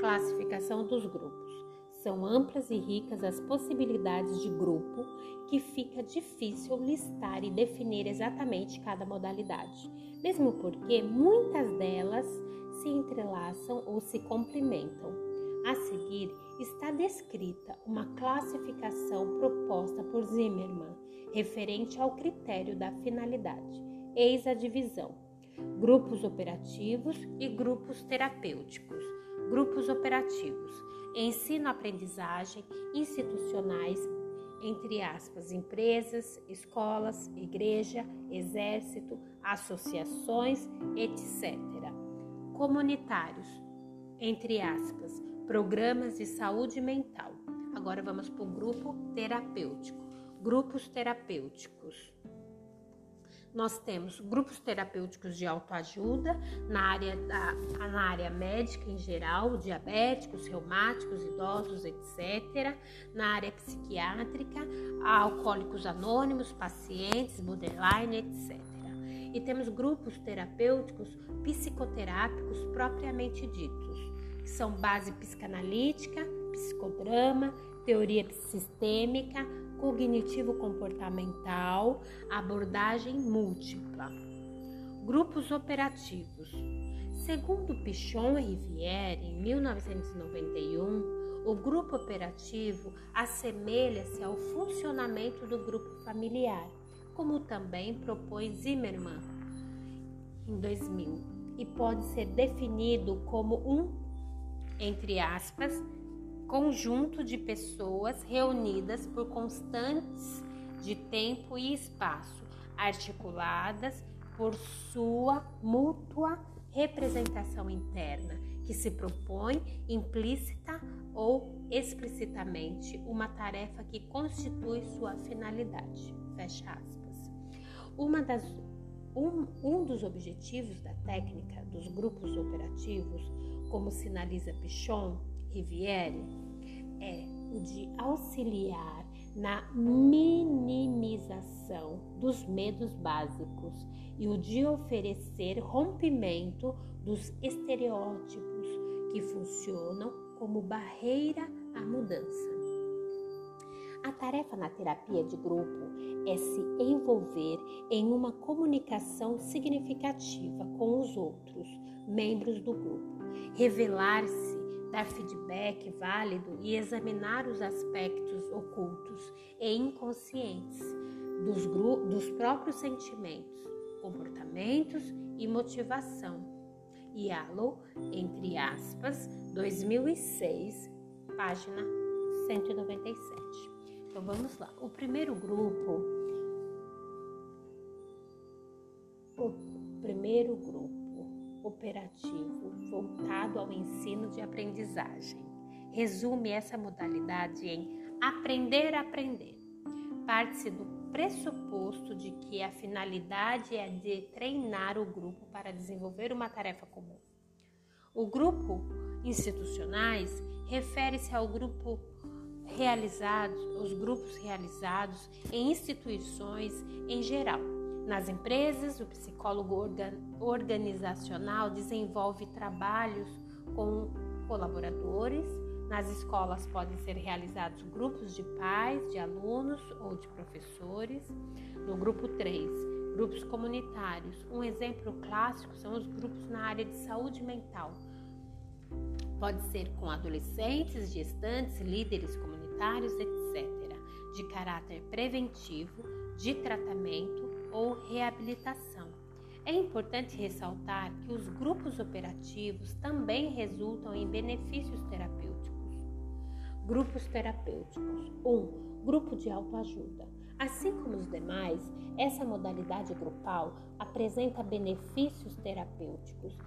Classificação dos grupos. São amplas e ricas as possibilidades de grupo que fica difícil listar e definir exatamente cada modalidade, mesmo porque muitas delas se entrelaçam ou se complementam. A seguir está descrita uma classificação proposta por Zimmermann referente ao critério da finalidade. Eis a divisão: grupos operativos e grupos terapêuticos. Grupos operativos: ensino-aprendizagem institucionais, entre aspas, empresas, escolas, igreja, exército, associações, etc. Comunitários, entre aspas, programas de saúde mental. Agora vamos para o grupo terapêutico. Grupos terapêuticos nós temos grupos terapêuticos de autoajuda na área, da, na área médica em geral, diabéticos, reumáticos, idosos, etc. Na área psiquiátrica, alcoólicos anônimos, pacientes, borderline, etc. E temos grupos terapêuticos psicoterápicos propriamente ditos, que são base psicanalítica, psicodrama, teoria sistêmica, cognitivo-comportamental, abordagem múltipla. Grupos operativos. Segundo Pichon e Rivière, em 1991, o grupo operativo assemelha-se ao funcionamento do grupo familiar, como também propõe Zimmermann em 2000, e pode ser definido como um, entre aspas, conjunto de pessoas reunidas por constantes de tempo e espaço, articuladas por sua mútua representação interna, que se propõe implícita ou explicitamente uma tarefa que constitui sua finalidade. Fecha aspas. Uma das, um, um dos objetivos da técnica dos grupos operativos, como sinaliza Pichon, Riviere é o de auxiliar na minimização dos medos básicos e o de oferecer rompimento dos estereótipos que funcionam como barreira à mudança. A tarefa na terapia de grupo é se envolver em uma comunicação significativa com os outros membros do grupo, revelar-se dar feedback válido e examinar os aspectos ocultos e inconscientes dos, dos próprios sentimentos, comportamentos e motivação. Yalo, entre aspas, 2006, página 197. Então vamos lá. O primeiro grupo, o primeiro grupo operativo voltado ao ensino de aprendizagem. Resume essa modalidade em aprender a aprender. Parte-se do pressuposto de que a finalidade é de treinar o grupo para desenvolver uma tarefa comum. O grupo institucionais refere-se ao grupo realizados, os grupos realizados em instituições em geral nas empresas, o psicólogo organizacional desenvolve trabalhos com colaboradores. Nas escolas podem ser realizados grupos de pais, de alunos ou de professores. No grupo 3, grupos comunitários. Um exemplo clássico são os grupos na área de saúde mental. Pode ser com adolescentes, gestantes, líderes comunitários, etc., de caráter preventivo, de tratamento ou reabilitação. É importante ressaltar que os grupos operativos também resultam em benefícios terapêuticos. Grupos terapêuticos. 1. Um, grupo de autoajuda. Assim como os demais, essa modalidade grupal apresenta benefícios terapêuticos.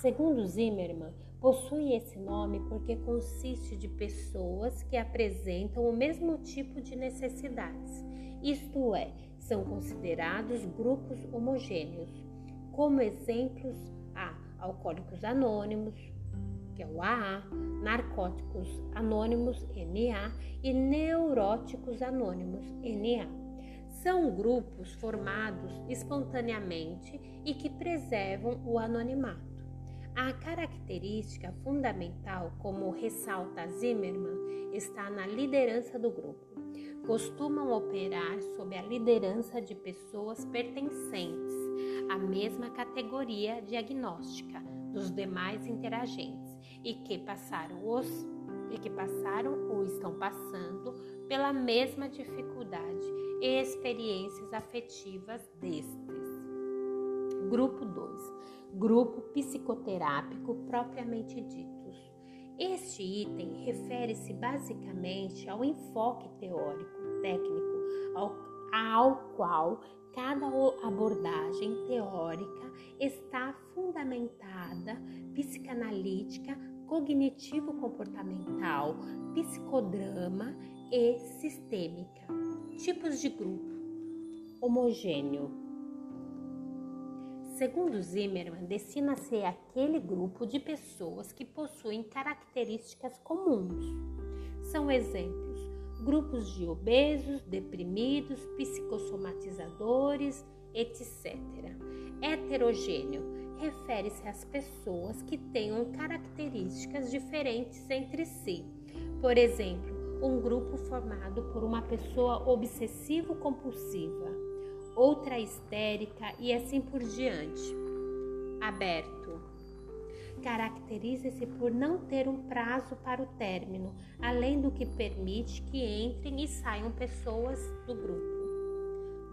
Segundo Zimmermann, possui esse nome porque consiste de pessoas que apresentam o mesmo tipo de necessidades, isto é, são considerados grupos homogêneos. Como exemplos, há Alcoólicos Anônimos, que é o AA, Narcóticos Anônimos, NA, e Neuróticos Anônimos, NA. São grupos formados espontaneamente e que preservam o anonimato. A característica fundamental, como ressalta Zimmermann, está na liderança do grupo. Costumam operar sob a liderança de pessoas pertencentes à mesma categoria diagnóstica dos demais interagentes e que passaram os e que passaram ou estão passando pela mesma dificuldade e experiências afetivas destes. Grupo 2. Grupo psicoterápico propriamente ditos. Este item refere-se basicamente ao enfoque teórico, técnico, ao, ao qual cada abordagem teórica está fundamentada, psicanalítica, cognitivo-comportamental, psicodrama e sistêmica. Tipos de grupo: homogêneo. Segundo Zimmermann, destina-se aquele grupo de pessoas que possuem características comuns. São exemplos: grupos de obesos, deprimidos, psicossomatizadores, etc. Heterogêneo refere-se às pessoas que tenham características diferentes entre si. Por exemplo, um grupo formado por uma pessoa obsessivo-compulsiva, outra histérica e assim por diante. Aberto. Caracteriza-se por não ter um prazo para o término, além do que permite que entrem e saiam pessoas do grupo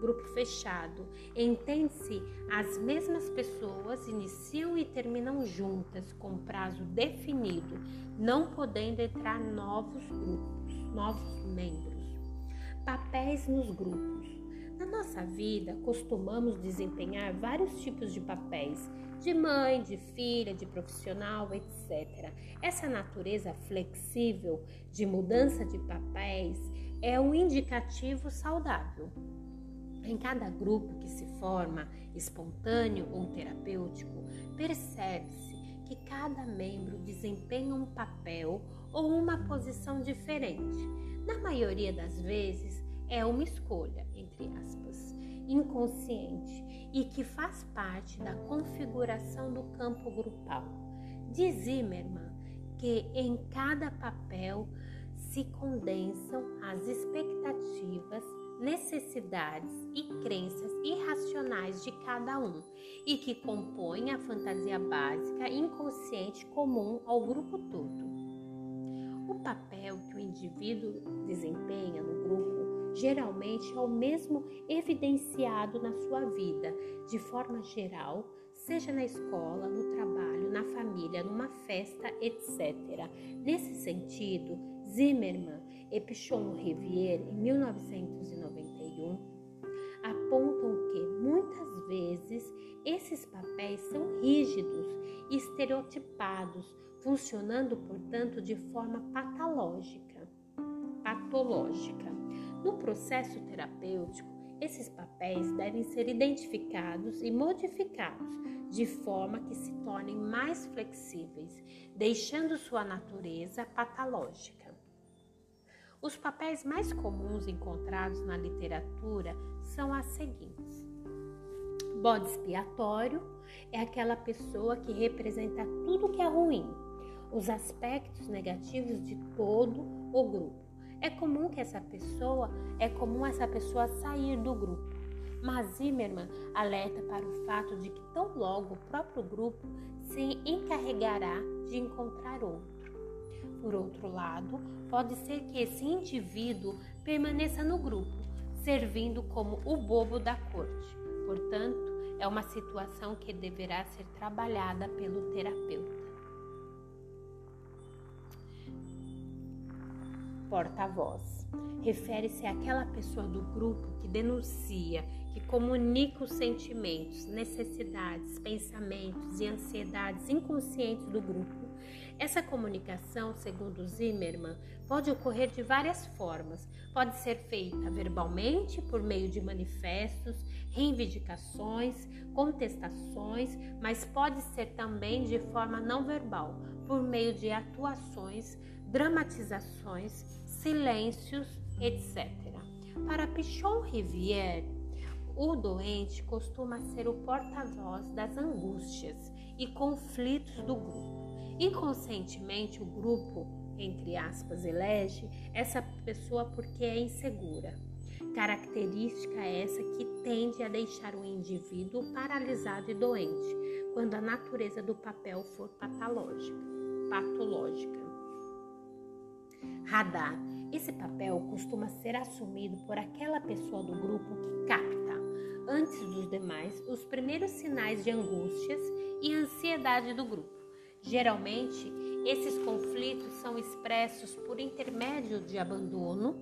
grupo fechado. Entende-se, as mesmas pessoas iniciam e terminam juntas, com prazo definido, não podendo entrar novos grupos, novos membros. Papéis nos grupos. Na nossa vida, costumamos desempenhar vários tipos de papéis, de mãe, de filha, de profissional, etc. Essa natureza flexível de mudança de papéis é um indicativo saudável. Em cada grupo que se forma, espontâneo ou terapêutico, percebe-se que cada membro desempenha um papel ou uma posição diferente. Na maioria das vezes, é uma escolha, entre aspas, inconsciente e que faz parte da configuração do campo grupal. Diz Zimmermann que em cada papel se condensam as expectativas necessidades e crenças irracionais de cada um e que compõem a fantasia básica inconsciente comum ao grupo todo. O papel que o indivíduo desempenha no grupo geralmente é o mesmo evidenciado na sua vida, de forma geral, seja na escola, no trabalho, na família, numa festa, etc. Nesse sentido, Zimmermann e Pichon Rivière, em 1991, apontam que muitas vezes esses papéis são rígidos e estereotipados, funcionando, portanto, de forma patológica. patológica. No processo terapêutico, esses papéis devem ser identificados e modificados de forma que se tornem mais flexíveis, deixando sua natureza patológica. Os papéis mais comuns encontrados na literatura são as seguintes: bode expiatório é aquela pessoa que representa tudo que é ruim, os aspectos negativos de todo o grupo. É comum que essa pessoa, é comum essa pessoa sair do grupo. Mas Zimmermann alerta para o fato de que tão logo o próprio grupo se encarregará de encontrar outro. Por outro lado, pode ser que esse indivíduo permaneça no grupo, servindo como o bobo da corte. Portanto, é uma situação que deverá ser trabalhada pelo terapeuta. Porta-voz refere-se àquela pessoa do grupo que denuncia, que comunica os sentimentos, necessidades, pensamentos e ansiedades inconscientes do grupo essa comunicação, segundo Zimmermann, pode ocorrer de várias formas. Pode ser feita verbalmente, por meio de manifestos, reivindicações, contestações, mas pode ser também de forma não verbal, por meio de atuações, dramatizações, silêncios, etc. Para Pichon Rivière, o doente costuma ser o porta-voz das angústias e conflitos do grupo. Inconscientemente, o grupo, entre aspas, elege essa pessoa porque é insegura. Característica essa que tende a deixar o indivíduo paralisado e doente, quando a natureza do papel for patológica. Patológica. Radar. Esse papel costuma ser assumido por aquela pessoa do grupo que capta, antes dos demais, os primeiros sinais de angústias e ansiedade do grupo. Geralmente, esses conflitos são expressos por intermédio de abandono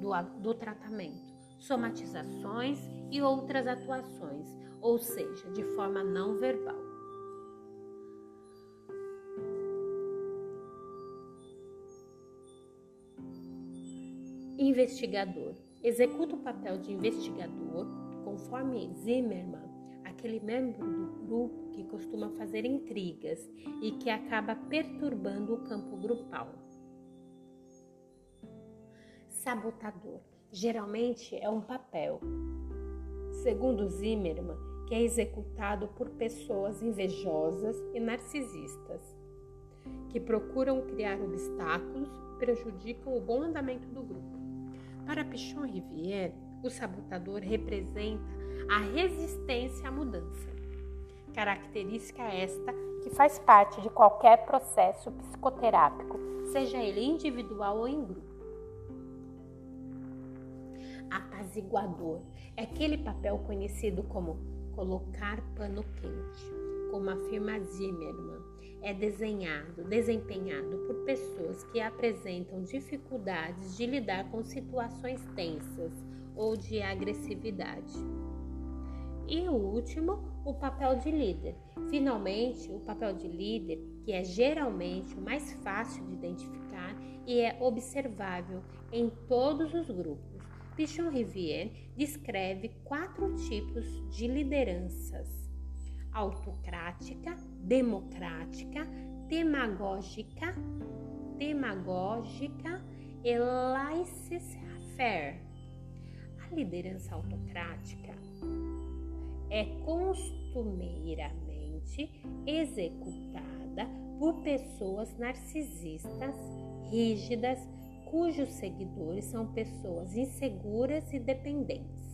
do, do tratamento, somatizações e outras atuações, ou seja, de forma não verbal. Investigador executa o papel de investigador, conforme Zimmermann, aquele membro do grupo que costuma fazer intrigas e que acaba perturbando o campo grupal. Sabotador geralmente é um papel, segundo Zimmermann, que é executado por pessoas invejosas e narcisistas, que procuram criar obstáculos e prejudicam o bom andamento do grupo. Para Pichon Rivière, o sabotador representa a resistência à mudança. Característica esta que faz parte de qualquer processo psicoterápico, seja ele individual ou em grupo. Apaziguador é aquele papel conhecido como colocar pano quente, como afirma Zimmermann é desenhado, desempenhado por pessoas que apresentam dificuldades de lidar com situações tensas ou de agressividade. E o último, o papel de líder. Finalmente, o papel de líder, que é geralmente o mais fácil de identificar e é observável em todos os grupos. Pichon Rivière descreve quatro tipos de lideranças: autocrática, democrática, demagógica, demagógica e laissez-faire. A liderança autocrática é costumeiramente executada por pessoas narcisistas, rígidas, cujos seguidores são pessoas inseguras e dependentes.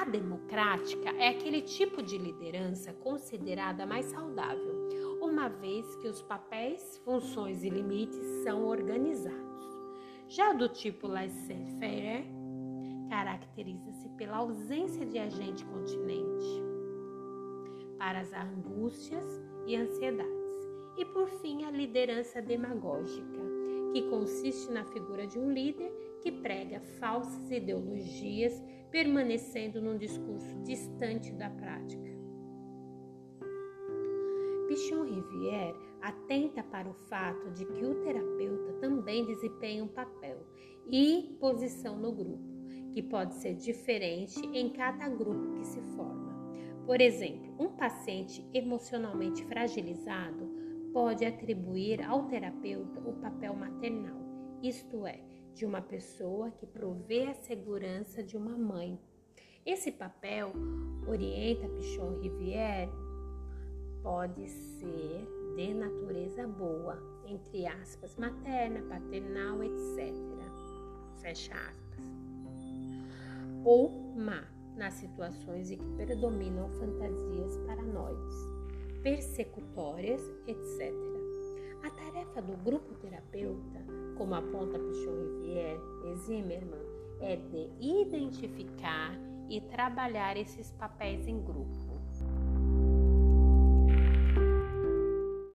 A democrática é aquele tipo de liderança considerada mais saudável, uma vez que os papéis, funções e limites são organizados. Já do tipo laissez-faire, caracteriza-se pela ausência de agente continente para as angústias e ansiedades. E por fim, a liderança demagógica, que consiste na figura de um líder que prega falsas ideologias permanecendo num discurso distante da prática. Pichon Rivière atenta para o fato de que o terapeuta também desempenha um papel e posição no grupo, que pode ser diferente em cada grupo que se forma. Por exemplo, um paciente emocionalmente fragilizado pode atribuir ao terapeuta o papel maternal, isto é, de uma pessoa que provê a segurança de uma mãe. Esse papel, orienta Pichon Rivière, pode ser de natureza boa, entre aspas, materna, paternal, etc. Fecha aspas. Ou má, nas situações em que predominam fantasias paranoides, persecutórias, etc. A tarefa do grupo terapeuta como aponta Pichon Rivière e Zimmermann, é de identificar e trabalhar esses papéis em grupo.